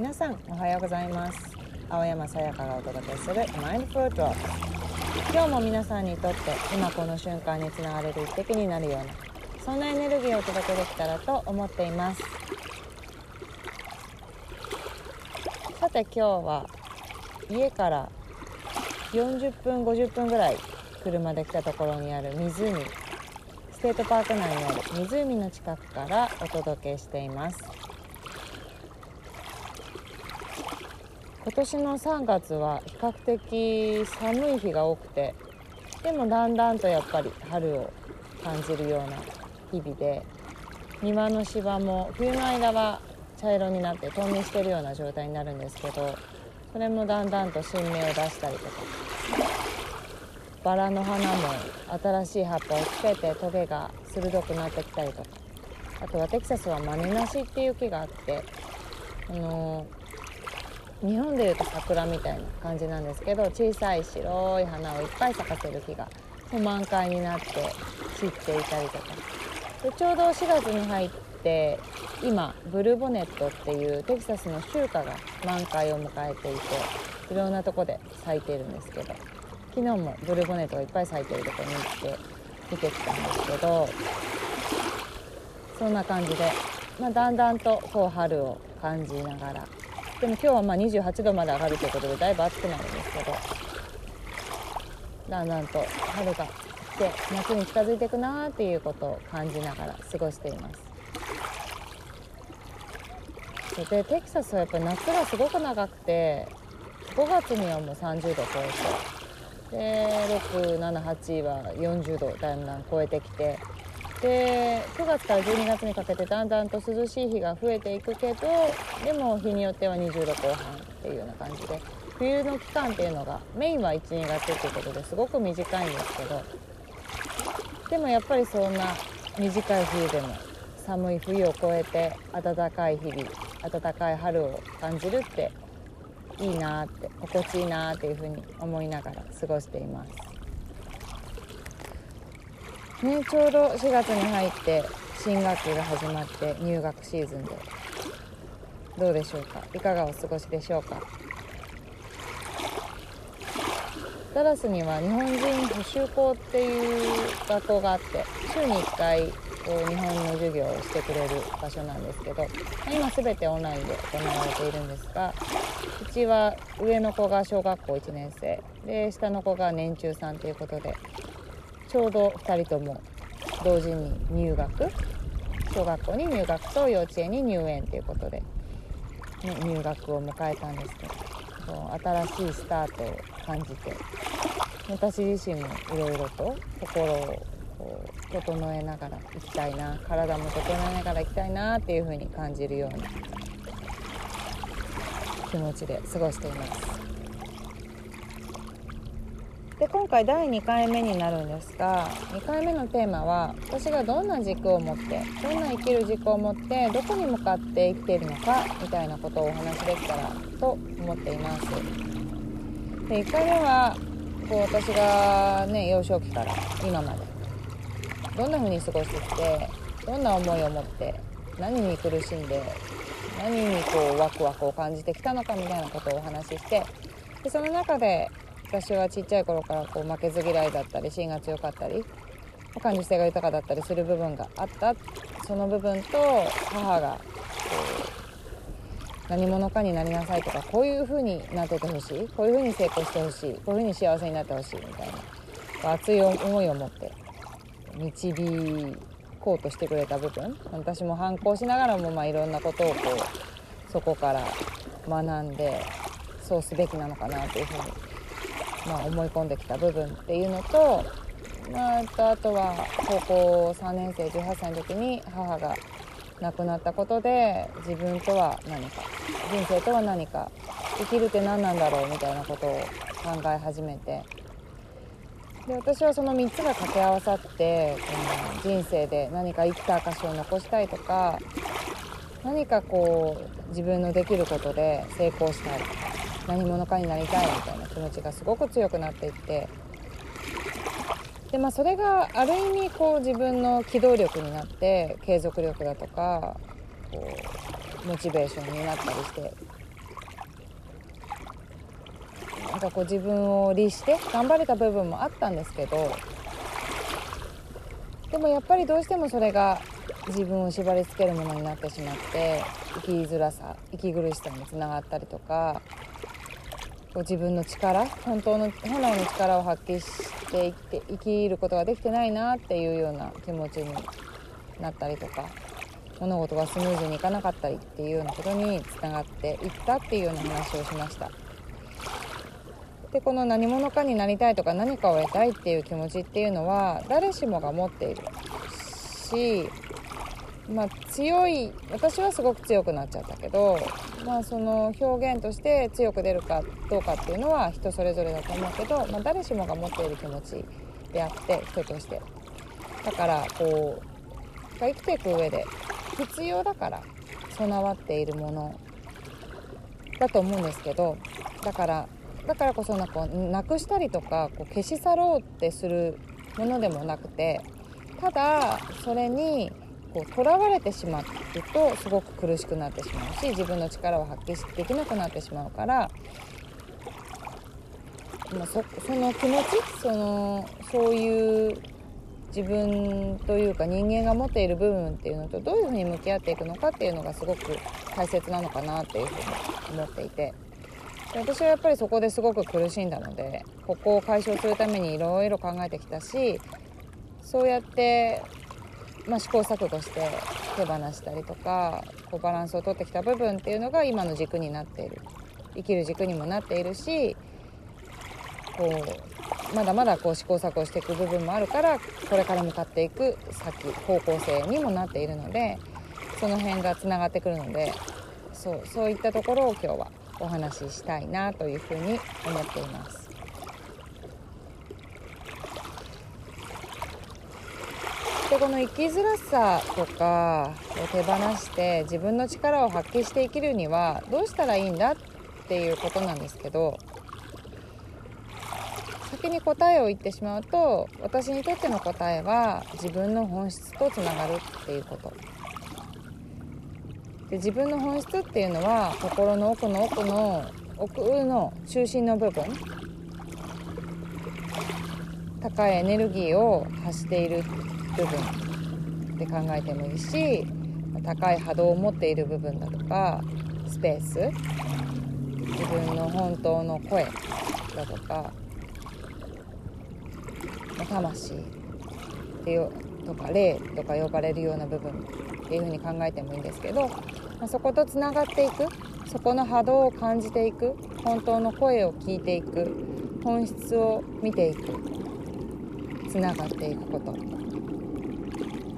皆さんおはようございます。青山さやかがお届けするマインドフルドロ。ップ今日も皆さんにとって今この瞬間につながれる一滴になるようなそんなエネルギーをお届けできたらと思っています。さて今日は家から40分50分ぐらい車で来たところにある湖ステートパーク内にある湖の近くからお届けしています。今年の3月は比較的寒い日が多くてでもだんだんとやっぱり春を感じるような日々で庭の芝も冬の間は茶色になって冬眠してるような状態になるんですけどそれもだんだんと新芽を出したりとかバラの花も新しい葉っぱをつけてトゲが鋭くなってきたりとかあとはテキサスはマネナシっていう木があってあの日本でいうと桜みたいな感じなんですけど小さい白い花をいっぱい咲かせる木がもう満開になって散っていたりとか。でちょうど4月に入って今ブルーボネットっていうテキサスの集荷が満開を迎えていていろんなとこで咲いているんですけど昨日もブルーボネットがいっぱい咲いてるとこに行って見てきたんですけどそんな感じで、まあ、だんだんとこう春を感じながらでも今日はまあ28度まで上がるということでだいぶ暑くなるんですけどだんだんと春が来て夏に近づいていくなーっていうことを感じながら過ごしています。でテキサスはやっぱり夏がすごく長くて5月にはもう30度超えてで678は40度だんだん超えてきてで9月から12月にかけてだんだんと涼しい日が増えていくけどでも日によっては20度後半っていうような感じで冬の期間っていうのがメインは12月っていうことですごく短いんですけどでもやっぱりそんな短い冬でも寒い冬を越えて暖かい日々暖かい春を感じるっていいなって心地いいなっていうふうに思いながら過ごしています。ね、ちょうど4月に入って新学期が始まって入学シーズンで。どうでしょうか？いかがお過ごしでしょうか？ダラスには日本人補習校っていう学校があって週に1回こう日本の授業をしてくれる場所なんですけど今全てオンラインで行われているんですがうちは上の子が小学校1年生で下の子が年中さんということでちょうど2人とも同時に入学小学校に入学と幼稚園に入園ということで、ね、入学を迎えたんですけど新しいスタートを感じて私自身もいろいろと心を整えながら行きたいな体も整えながら行きたいなっていうふうに感じるような気持ちで過ごしています。で今回第2回目になるんですが2回目のテーマは私がどんな軸を持ってどんな生きる軸を持ってどこに向かって生きているのかみたいなことをお話しできたらと思っています。で1回目はこう私がね幼少期から今までどんな風に過ごしてきてどんな思いを持って何に苦しんで何にこうワクワクを感じてきたのかみたいなことをお話ししてでその中で私はちっちゃい頃からこう負けず嫌いだったり芯が強かったり感受性が豊かだったりする部分があった。その部分と母が何者かになりなさいとかこういう風になっててほしい。こういう風に成功してほしい。こういう風に幸せになってほしいみたいな熱い思いを持って導こうとしてくれた部分。私も反抗しながらもまあいろんなことをこうそこから学んでそうすべきなのかなというふうにまあ、思い込んできた部分っていうのと,、まあ、あとは高校3年生18歳の時に母が亡くなったことで自分とは何か人生とは何か生きるって何なんだろうみたいなことを考え始めてで私はその3つが掛け合わさってこの人生で何か生きた証を残したいとか何かこう自分のできることで成功したい。何者かになりたいみたいな気持ちがすごく強くなっていって。でまあそれがある意味こう自分の機動力になって継続力だとかこうモチベーションになったりして。なんかこう自分を律して頑張れた部分もあったんですけどでもやっぱりどうしてもそれが自分を縛りつけるものになってしまって生きづらさ息苦しさにつながったりとかこう自分の力本当の本来の力を発揮して生きて生きることができてないなっていうような気持ちになったりとか物事がスムーズにいかなかったりっていうようなことにつながっていったっていうような話をしました。でこの何者かになりたいとか何かを得たいっていう気持ちっていうのは誰しもが持っているしまあ、強い私はすごく強くなっちゃったけど、まあ、その表現として強く出るかどうかっていうのは人それぞれだと思うけど、まあ、誰しもが持っている気持ちであって人として。だからこう生きていく上で必要だから備わっているものだと思うんですけどだからだからこそなんかなくしたりとかこう消し去ろうってするものでもなくてただそれにこう囚われてしまうとすごく苦しくなってしまうし自分の力を発揮できなくなってしまうから、まあ、そその気持ちそのそういう自分というか人間が持っている部分っていうのとどういうふうに向き合っていくのかっていうのがすごく大切なのかなっていうふうに思っていて。で私はやっぱりそこですごく苦しんだのでここを解消するためにいろいろ考えてきたしそうやってまあ、試行錯誤して手放したりとかこうバランスをとってきた部分っていうのが今の軸になっている生きる軸にもなっているしこうまだまだこう試行錯誤していく部分もあるからこれから向かっていく先方向性にもなっているのでその辺がつながってくるのでそうそういったところを今日はお話ししたいなというふうに思っています。でこの生きづらさとかを手放して自分の力を発揮して生きるにはどうしたらいいんだっていうことなんですけど先に答えを言ってしまうと私にとっての答えは自分の本質とつながるっていうこと。で自分の本質っていうのは心の奥の奥の奥の中心の部分。高いエネルギーを発している部分で考えてもいいし高い波動を持っている部分だとかスペース自分の本当の声だとか魂っていうとか霊とか呼ばれるような部分っていうふうに考えてもいいんですけど、ま、そことつながっていくそこの波動を感じていく本当の声を聞いていく本質を見ていくつながっていくこと。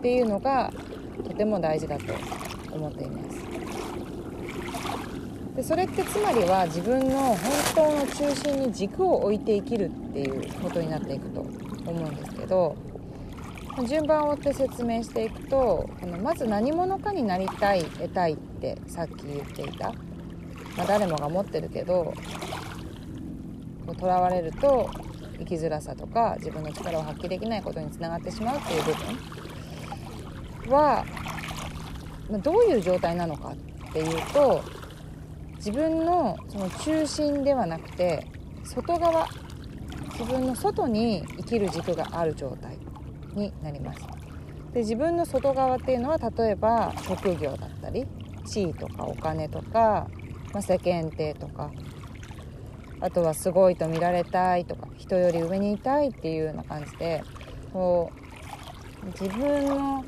っていうのがとても大事だと思っています。でそれってつまりは自分の本当の中心に軸を置いて生きるっていうことになっていくと思うんですけど順番を追って説明していくとこのまず何者かになりたい得たいってさっき言っていた、まあ、誰もが持ってるけどとらわれると生きづらさとか自分の力を発揮できないことにつながってしまうっていう部分。はどういう状態なのかっていうと自分のその中心ではなくて外側自分の外に生きる軸がある状態になります。で自分の外側っていうのは例えば職業だったり地位とかお金とか、まあ、世間体とかあとはすごいと見られたいとか人より上にいたいっていうような感じでこう自分の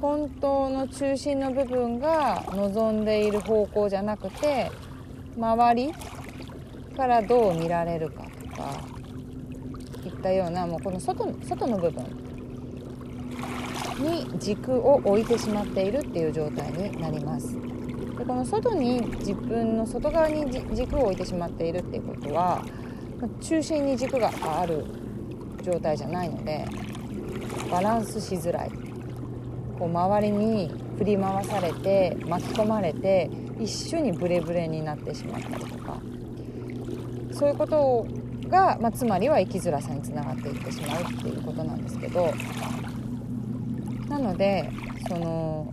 本当の中心の部分が望んでいる方向じゃなくて周りからどう見られるかとかいったようなもうこの外外の部分に軸を置いてしまっているっていう状態になります。でこの外に自分の外側に軸を置いてしまっているっていうことは中心に軸がある状態じゃないのでバランスしづらい。こう周りに振り回されて巻き込まれて一緒にブレブレになってしまったりとかそういうことが、まあ、つまりは生きづらさにつながっていってしまうっていうことなんですけどなのでその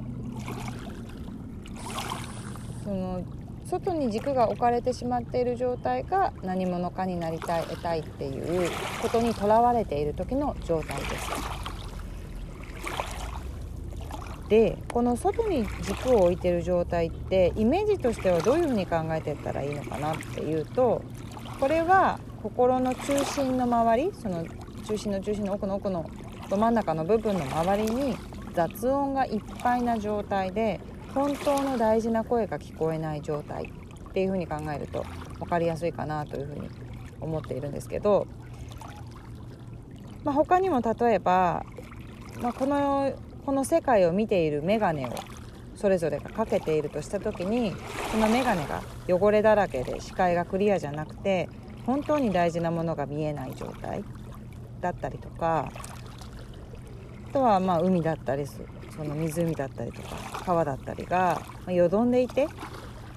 その外に軸が置かれてしまっている状態が何者かになりたい得たいっていうことにとらわれている時の状態です。でこの外に軸を置いてる状態ってイメージとしてはどういうふうに考えていったらいいのかなっていうとこれは心の中心の周りその中心の中心の奥の奥のど真ん中の部分の周りに雑音がいっぱいな状態で本当の大事な声が聞こえない状態っていうふうに考えると分かりやすいかなというふうに思っているんですけど、まあ、他にも例えば、まあ、このこの世界を見ている眼鏡をそれぞれがかけているとした時にその眼鏡が汚れだらけで視界がクリアじゃなくて本当に大事なものが見えない状態だったりとかあとはまあ海だったりその湖だったりとか川だったりがよどんでいて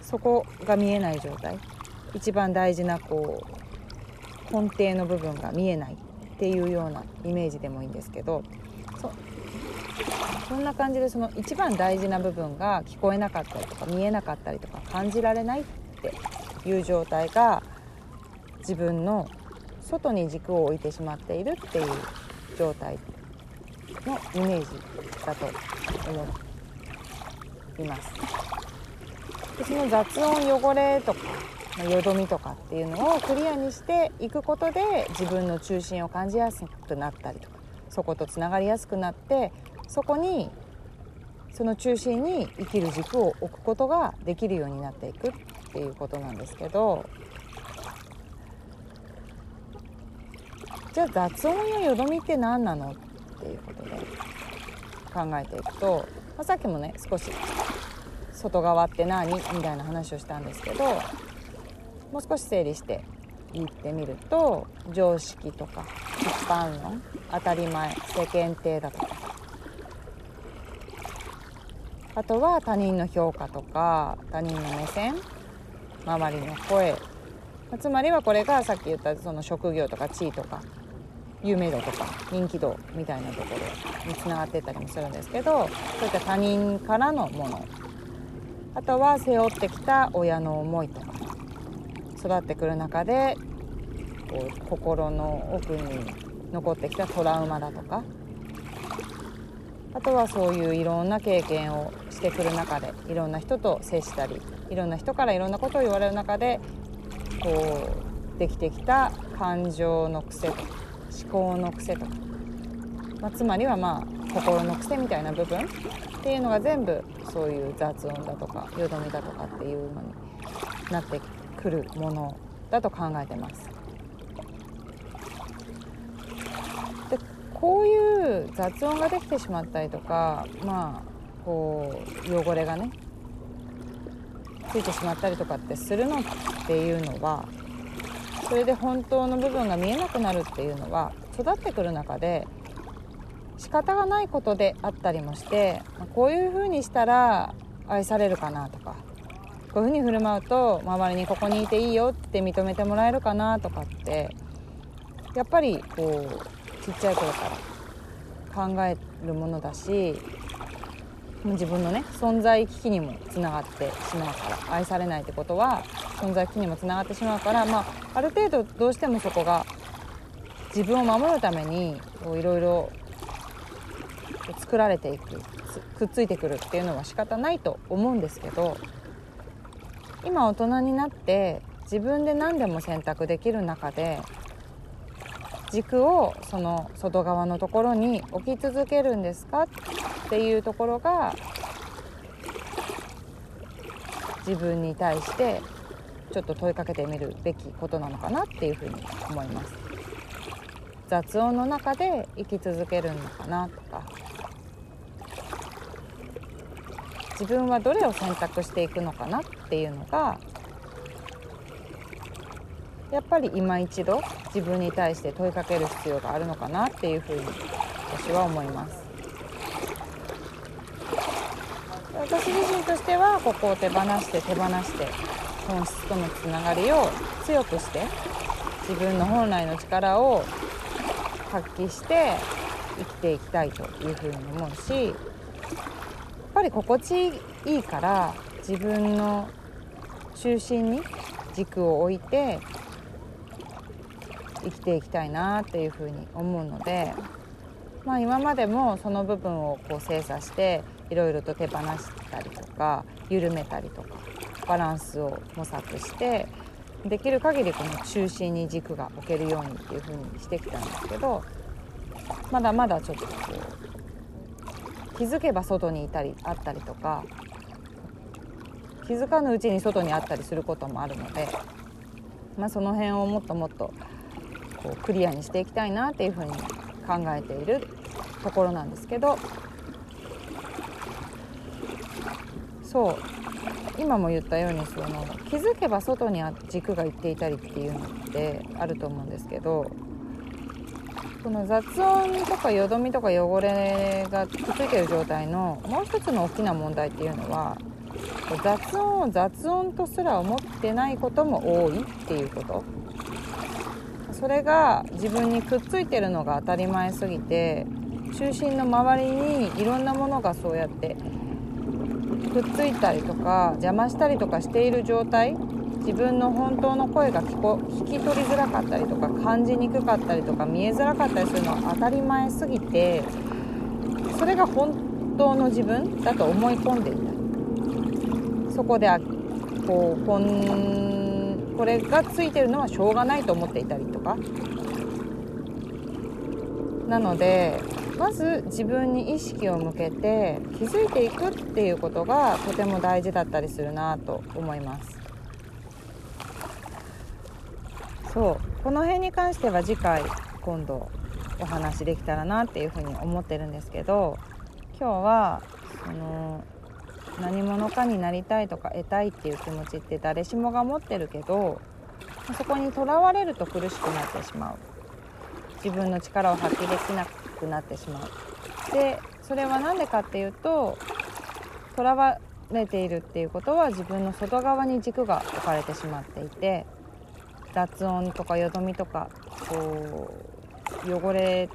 そこが見えない状態。一番大事なこう根底の部分が見えないっていうようなイメージでもいいんですけどそんな感じでその一番大事な部分が聞こえなかったりとか見えなかったりとか感じられないっていう状態が自分の外に軸を置いてしまっているっていう状態のイメージだと思います。でその雑音汚れとかよどみとかっていうのをクリアにしていくことで自分の中心を感じやすくなったりとかそことつながりやすくなってそこにその中心に生きる軸を置くことができるようになっていくっていうことなんですけどじゃあ雑音やよどみって何なのっていうことで考えていくと、まあ、さっきもね少し外側って何みたいな話をしたんですけどもう少し整理して言ってみると常識とか一般論当たり前世間体だとかあとは他人の評価とか他人の目線周りの声。つまりはこれがさっき言ったその職業とか地位とか有名度とか人気度みたいなところにつながっていったりもするんですけどそういった他人からのもの。あとは背負ってきた親の思いとか育ってくる中でこう心の奥に残ってきたトラウマだとかあとはそういういろんな経験をしてくる中でいろんな人と接したりいろんな人からいろんなことを言われる中でこうできてきた感情の癖とか思考の癖とか、まあ、つまりはまあ心の癖みたいな部分っていうのが全部そういう雑音だとかよどみだとかっていうのになってくるものだと考えてます。こういう雑音ができてしまったりとかまあこう汚れがねついてしまったりとかってするのっていうのはそれで本当の部分が見えなくなるっていうのは育ってくる中で仕方がないことであったりもしてこういうふうにしたら愛されるかなとかこういうふうに振る舞うと周りにここにいていいよって認めてもらえるかなとかってやっぱりこうちっちゃい頃から考えるものだし自分のね存在危機にもつながってしまうから愛されないってことは存在危機にもつながってしまうから、まあ、ある程度どうしてもそこが自分を守るためにいろいろ作られていくくっついてくるっていうのは仕方ないと思うんですけど今大人になって自分で何でも選択できる中で軸をその外側のところに置き続けるんですかっていうところが自分に対してちょっと問いかけてみるべきことなのかなっていうふうに思います。雑音の中で生き続けるのかなとか。自分はどれを選択していくのかなっていうのがやっぱり今一度自分に対して問いかける必要があるのかなっていうふうに私は思います。私自身としてはここを手放して手放して本質とのつながりを強くして自分の本来の力を発揮して生きていきたいというふうに思うしやっぱり心地いいから自分の中心に軸を置いて生きていきたいなっていうふうに思うので、まあ、今までもその部分をこう精査していろいろと手放したりとか緩めたりとかバランスを模索してできる限りこの中心に軸が置けるようにっていう風にしてきたんですけどまだまだちょっとこう気づけば外にいたりあったりとか気づかぬうちに外にあったりすることもあるので、まあ、その辺をもっともっとこうクリアにしていきたいなっていう風に考えているところなんですけどそう今も言ったようにその気づけば外に軸がいっていたりっていうのってあると思うんですけどこの雑音とかよどみとか汚れがくっついてる状態のもう一つの大きな問題っていうのは雑音を雑音とすら思ってないことも多いっていうことそれが自分にくっついてるのが当たり前すぎて中心の周りにいろんなものがそうやってくっついたりとか邪魔したりとかしている状態自分の本当の声が聞こ聞き取りづらかったりとか感じにくかったりとか見えづらかったりするのは当たり前すぎてそれが本当の自分だと思い込んでいた。そこでこうこれがついてるのはしょうがないと思っていたりとか。なのでまず自分に意識を向けて気づいていくっていうことがとても大事だったりするなと思います。そう。この辺に関しては次回今度お話できたらなっていうふうに思ってるんですけど今日はその何者かになりたいとか得たいっていう気持ちって誰しもが持ってるけどそこにとらわれると苦しくなってしまう。自分の力を発揮できなくなってしまう。でそれは何でかっていうととらわれているっていうことは自分の外側に軸が置かれてしまっていて雑音とかよどみとかこう汚れ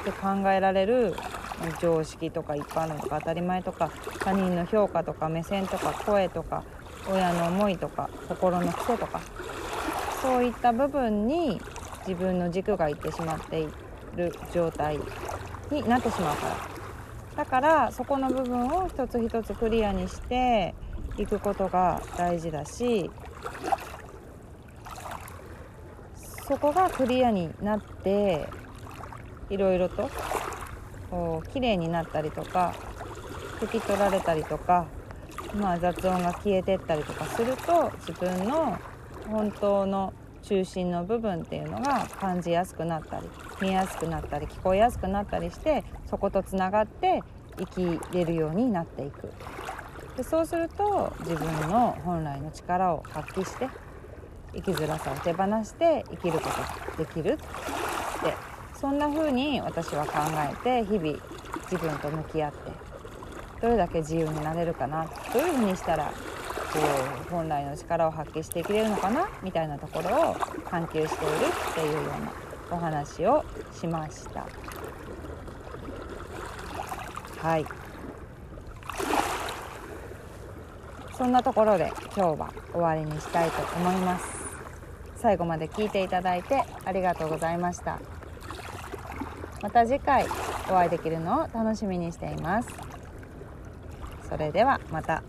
って考えられる常識とか一般論とか当たり前とか他人の評価とか目線とか声とか親の思いとか心の癖とかそういった部分に自分の軸がいってしまっている状態になってしまうから。だからそこの部分を一つ一つクリアにしていくことが大事だしそこがクリアになっていろいろとこう綺麗になったりとか拭き取られたりとか、まあ、雑音が消えてったりとかすると自分の本当の中心の部分っていうのが感じやすくなったり見やすくなったり聞こえやすくなったりしてそことつながって生きれるようになっていく。でそうすると自分の本来の力を発揮して生きづらさを手放して生きることができるってそんな風に私は考えて日々自分と向き合ってどれだけ自由になれるかなどういう風にしたらこう本来の力を発揮していけれるのかなみたいなところを探求しているっていうようなお話をしました。はい。そんなところで今日は終わりにしたいと思います。最後まで聞いていただいてありがとうございました。また次回お会いできるのを楽しみにしていますそれではまた。